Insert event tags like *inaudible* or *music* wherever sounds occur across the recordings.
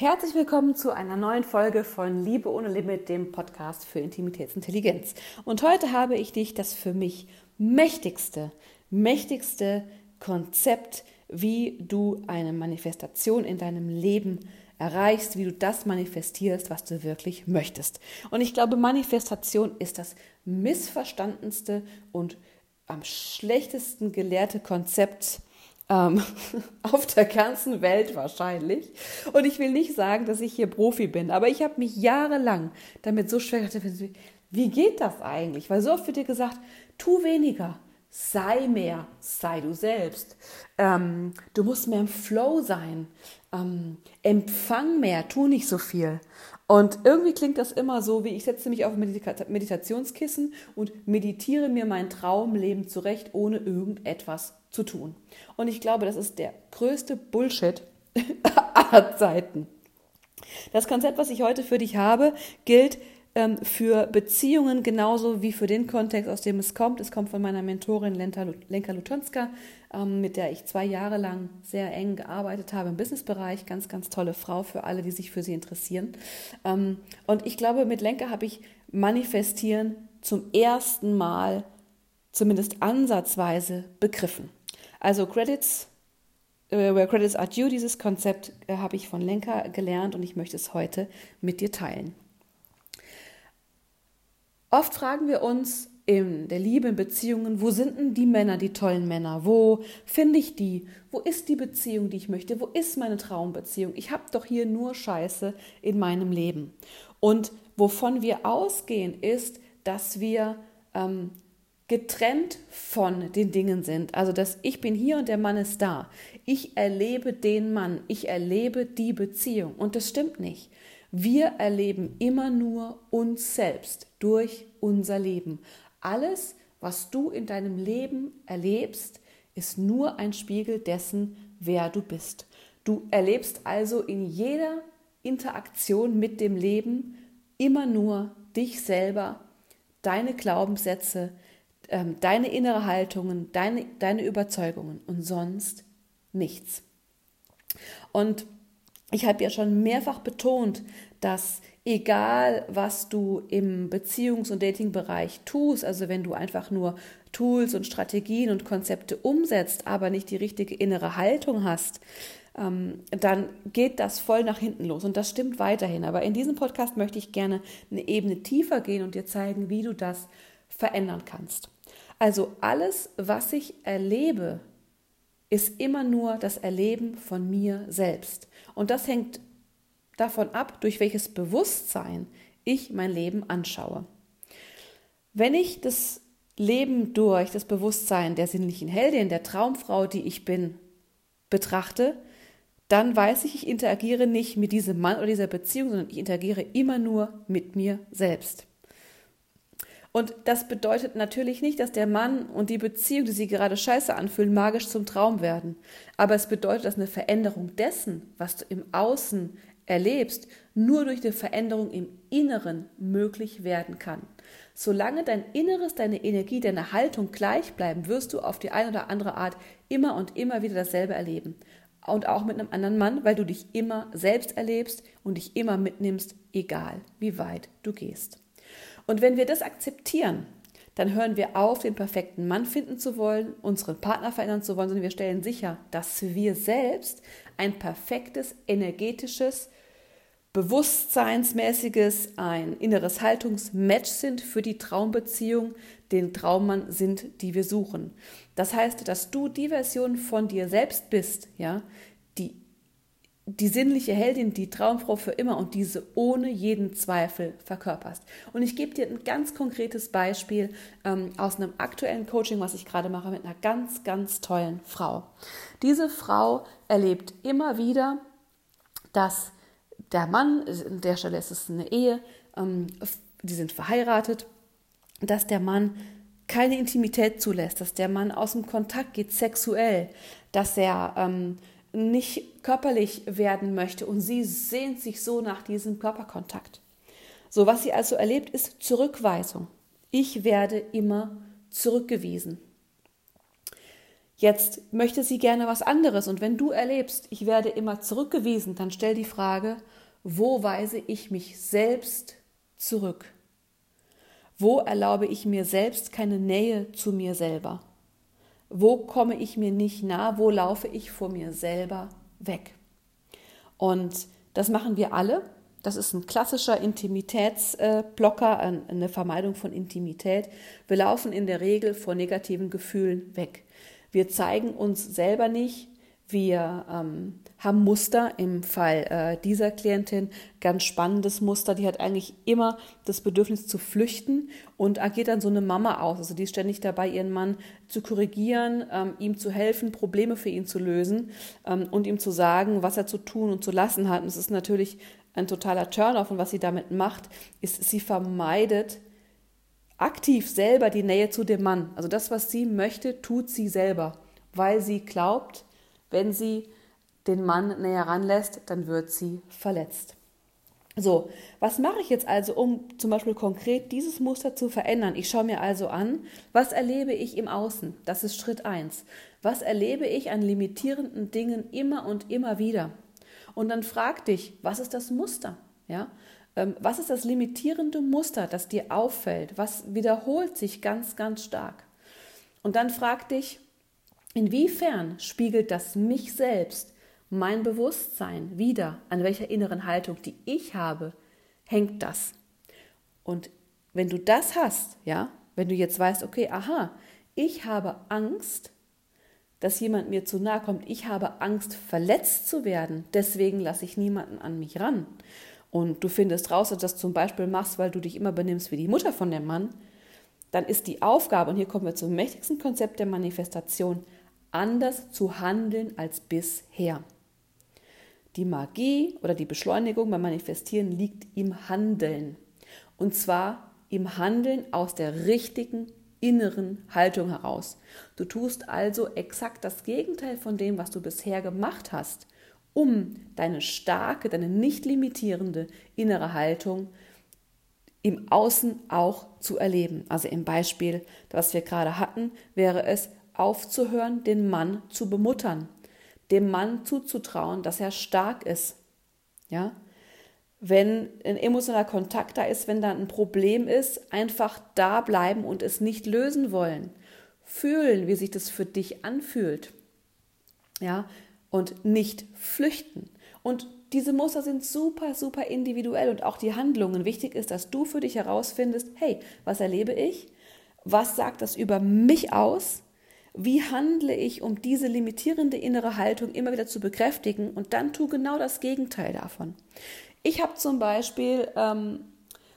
Herzlich willkommen zu einer neuen Folge von Liebe ohne Limit, dem Podcast für Intimitätsintelligenz. Und heute habe ich dich das für mich mächtigste, mächtigste Konzept, wie du eine Manifestation in deinem Leben erreichst, wie du das manifestierst, was du wirklich möchtest. Und ich glaube, Manifestation ist das missverstandenste und am schlechtesten gelehrte Konzept, ähm, *laughs* auf der ganzen Welt wahrscheinlich. Und ich will nicht sagen, dass ich hier Profi bin, aber ich habe mich jahrelang damit so schwer gedacht, wie geht das eigentlich? Weil so oft wird dir gesagt, tu weniger, sei mehr, sei du selbst. Ähm, du musst mehr im Flow sein. Ähm, empfang mehr, tu nicht so viel. Und irgendwie klingt das immer so, wie ich setze mich auf ein Meditationskissen und meditiere mir mein Traumleben zurecht, ohne irgendetwas zu tun. Und ich glaube, das ist der größte Bullshit *laughs* aller Zeiten. Das Konzept, was ich heute für dich habe, gilt ähm, für Beziehungen genauso wie für den Kontext, aus dem es kommt. Es kommt von meiner Mentorin Lenka Lutonska, ähm, mit der ich zwei Jahre lang sehr eng gearbeitet habe im Businessbereich. Ganz, ganz tolle Frau für alle, die sich für sie interessieren. Ähm, und ich glaube, mit Lenka habe ich Manifestieren zum ersten Mal, zumindest ansatzweise, begriffen. Also Credits, äh, where credits are due, dieses Konzept äh, habe ich von Lenka gelernt und ich möchte es heute mit dir teilen. Oft fragen wir uns in der Liebe, in Beziehungen, wo sind denn die Männer, die tollen Männer? Wo finde ich die? Wo ist die Beziehung, die ich möchte? Wo ist meine Traumbeziehung? Ich habe doch hier nur Scheiße in meinem Leben. Und wovon wir ausgehen, ist, dass wir ähm, getrennt von den Dingen sind. Also, dass ich bin hier und der Mann ist da. Ich erlebe den Mann, ich erlebe die Beziehung. Und das stimmt nicht. Wir erleben immer nur uns selbst durch unser Leben. Alles, was du in deinem Leben erlebst, ist nur ein Spiegel dessen, wer du bist. Du erlebst also in jeder Interaktion mit dem Leben immer nur dich selber, deine Glaubenssätze, ähm, deine innere Haltungen, deine, deine Überzeugungen und sonst nichts. Und ich habe ja schon mehrfach betont, dass egal was du im Beziehungs- und Datingbereich tust, also wenn du einfach nur Tools und Strategien und Konzepte umsetzt, aber nicht die richtige innere Haltung hast, ähm, dann geht das voll nach hinten los. Und das stimmt weiterhin. Aber in diesem Podcast möchte ich gerne eine Ebene tiefer gehen und dir zeigen, wie du das verändern kannst. Also alles, was ich erlebe, ist immer nur das Erleben von mir selbst. Und das hängt davon ab, durch welches Bewusstsein ich mein Leben anschaue. Wenn ich das Leben durch das Bewusstsein der sinnlichen Heldin, der Traumfrau, die ich bin, betrachte, dann weiß ich, ich interagiere nicht mit diesem Mann oder dieser Beziehung, sondern ich interagiere immer nur mit mir selbst. Und das bedeutet natürlich nicht, dass der Mann und die Beziehung, die sie gerade scheiße anfühlen, magisch zum Traum werden. Aber es bedeutet, dass eine Veränderung dessen, was du im Außen erlebst, nur durch die Veränderung im Inneren möglich werden kann. Solange dein Inneres, deine Energie, deine Haltung gleich bleiben, wirst du auf die eine oder andere Art immer und immer wieder dasselbe erleben. Und auch mit einem anderen Mann, weil du dich immer selbst erlebst und dich immer mitnimmst, egal wie weit du gehst. Und wenn wir das akzeptieren, dann hören wir auf, den perfekten Mann finden zu wollen, unseren Partner verändern zu wollen, sondern wir stellen sicher, dass wir selbst ein perfektes, energetisches, bewusstseinsmäßiges, ein inneres Haltungsmatch sind für die Traumbeziehung, den Traummann sind, die wir suchen. Das heißt, dass du die Version von dir selbst bist, ja, die die sinnliche Heldin, die Traumfrau für immer und diese ohne jeden Zweifel verkörperst. Und ich gebe dir ein ganz konkretes Beispiel ähm, aus einem aktuellen Coaching, was ich gerade mache, mit einer ganz, ganz tollen Frau. Diese Frau erlebt immer wieder, dass der Mann, an der Stelle ist es eine Ehe, ähm, die sind verheiratet, dass der Mann keine Intimität zulässt, dass der Mann aus dem Kontakt geht sexuell, dass er ähm, nicht körperlich werden möchte und sie sehnt sich so nach diesem Körperkontakt. So, was sie also erlebt, ist Zurückweisung. Ich werde immer zurückgewiesen. Jetzt möchte sie gerne was anderes und wenn du erlebst, ich werde immer zurückgewiesen, dann stell die Frage, wo weise ich mich selbst zurück? Wo erlaube ich mir selbst keine Nähe zu mir selber? Wo komme ich mir nicht nah? Wo laufe ich vor mir selber weg? Und das machen wir alle. Das ist ein klassischer Intimitätsblocker, eine Vermeidung von Intimität. Wir laufen in der Regel vor negativen Gefühlen weg. Wir zeigen uns selber nicht. Wir ähm, haben Muster im Fall äh, dieser Klientin, ganz spannendes Muster. Die hat eigentlich immer das Bedürfnis zu flüchten und agiert dann so eine Mama aus. Also die ist ständig dabei, ihren Mann zu korrigieren, ähm, ihm zu helfen, Probleme für ihn zu lösen ähm, und ihm zu sagen, was er zu tun und zu lassen hat. Und es ist natürlich ein totaler Turn-off. Und was sie damit macht, ist, sie vermeidet aktiv selber die Nähe zu dem Mann. Also das, was sie möchte, tut sie selber, weil sie glaubt, wenn sie den Mann näher ranlässt, dann wird sie verletzt. So, was mache ich jetzt also, um zum Beispiel konkret dieses Muster zu verändern? Ich schaue mir also an, was erlebe ich im Außen? Das ist Schritt 1. Was erlebe ich an limitierenden Dingen immer und immer wieder? Und dann frag dich, was ist das Muster? Ja? Ähm, was ist das limitierende Muster, das dir auffällt? Was wiederholt sich ganz, ganz stark? Und dann frag dich, inwiefern spiegelt das mich selbst, mein Bewusstsein wieder? An welcher inneren Haltung, die ich habe, hängt das? Und wenn du das hast, ja, wenn du jetzt weißt, okay, aha, ich habe Angst, dass jemand mir zu nahe kommt, ich habe Angst, verletzt zu werden, deswegen lasse ich niemanden an mich ran und du findest raus, dass du das zum Beispiel machst, weil du dich immer benimmst wie die Mutter von dem Mann, dann ist die Aufgabe, und hier kommen wir zum mächtigsten Konzept der Manifestation, anders zu handeln als bisher. Die Magie oder die Beschleunigung beim Manifestieren liegt im Handeln. Und zwar im Handeln aus der richtigen inneren Haltung heraus. Du tust also exakt das Gegenteil von dem, was du bisher gemacht hast um deine starke, deine nicht limitierende innere Haltung im Außen auch zu erleben. Also im Beispiel, was wir gerade hatten, wäre es aufzuhören, den Mann zu bemuttern, dem Mann zuzutrauen, dass er stark ist. Ja? Wenn ein emotionaler Kontakt da ist, wenn da ein Problem ist, einfach da bleiben und es nicht lösen wollen. Fühlen, wie sich das für dich anfühlt. Ja, und nicht flüchten. Und diese Muster sind super, super individuell und auch die Handlungen. Wichtig ist, dass du für dich herausfindest, hey, was erlebe ich? Was sagt das über mich aus? Wie handle ich, um diese limitierende innere Haltung immer wieder zu bekräftigen? Und dann tu genau das Gegenteil davon. Ich habe zum Beispiel ähm,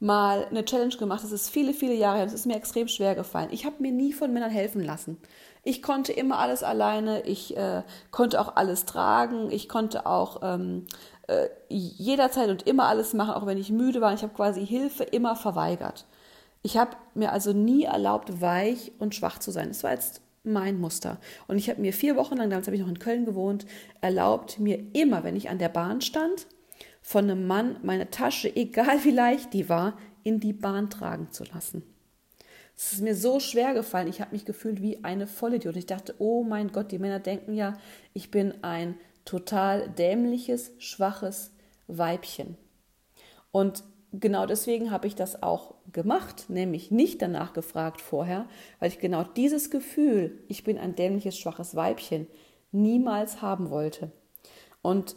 mal eine Challenge gemacht, das ist viele, viele Jahre her, das ist mir extrem schwer gefallen. Ich habe mir nie von Männern helfen lassen. Ich konnte immer alles alleine, ich äh, konnte auch alles tragen, ich konnte auch ähm, äh, jederzeit und immer alles machen, auch wenn ich müde war. Ich habe quasi Hilfe immer verweigert. Ich habe mir also nie erlaubt, weich und schwach zu sein. Das war jetzt mein Muster. Und ich habe mir vier Wochen lang, damals habe ich noch in Köln gewohnt, erlaubt, mir immer, wenn ich an der Bahn stand, von einem Mann meine Tasche, *laughs* egal wie leicht die war, in die Bahn tragen zu lassen. Es ist mir so schwer gefallen. Ich habe mich gefühlt wie eine Vollidiot. Ich dachte, oh mein Gott, die Männer denken ja, ich bin ein total dämliches, schwaches Weibchen. Und genau deswegen habe ich das auch gemacht, nämlich nicht danach gefragt vorher, weil ich genau dieses Gefühl, ich bin ein dämliches, schwaches Weibchen, niemals haben wollte. Und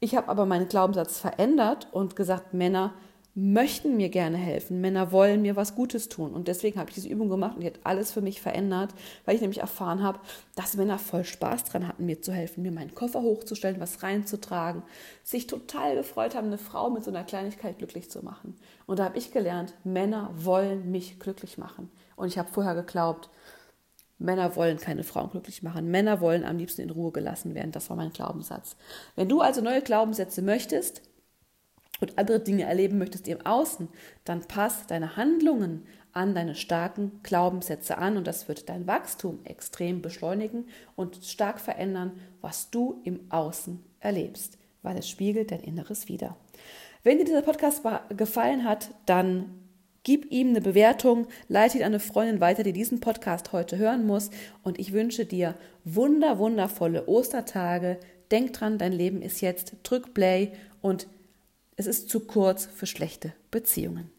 ich habe aber meinen Glaubenssatz verändert und gesagt, Männer möchten mir gerne helfen. Männer wollen mir was Gutes tun. Und deswegen habe ich diese Übung gemacht und die hat alles für mich verändert, weil ich nämlich erfahren habe, dass Männer voll Spaß dran hatten, mir zu helfen, mir meinen Koffer hochzustellen, was reinzutragen, sich total gefreut haben, eine Frau mit so einer Kleinigkeit glücklich zu machen. Und da habe ich gelernt, Männer wollen mich glücklich machen. Und ich habe vorher geglaubt, Männer wollen keine Frauen glücklich machen. Männer wollen am liebsten in Ruhe gelassen werden. Das war mein Glaubenssatz. Wenn du also neue Glaubenssätze möchtest und andere Dinge erleben möchtest im Außen, dann pass deine Handlungen an deine starken Glaubenssätze an und das wird dein Wachstum extrem beschleunigen und stark verändern, was du im Außen erlebst, weil es spiegelt dein Inneres wider. Wenn dir dieser Podcast gefallen hat, dann Gib ihm eine Bewertung, leite ihn an eine Freundin weiter, die diesen Podcast heute hören muss. Und ich wünsche dir wunder, wundervolle Ostertage. Denk dran, dein Leben ist jetzt. Drück Play und es ist zu kurz für schlechte Beziehungen.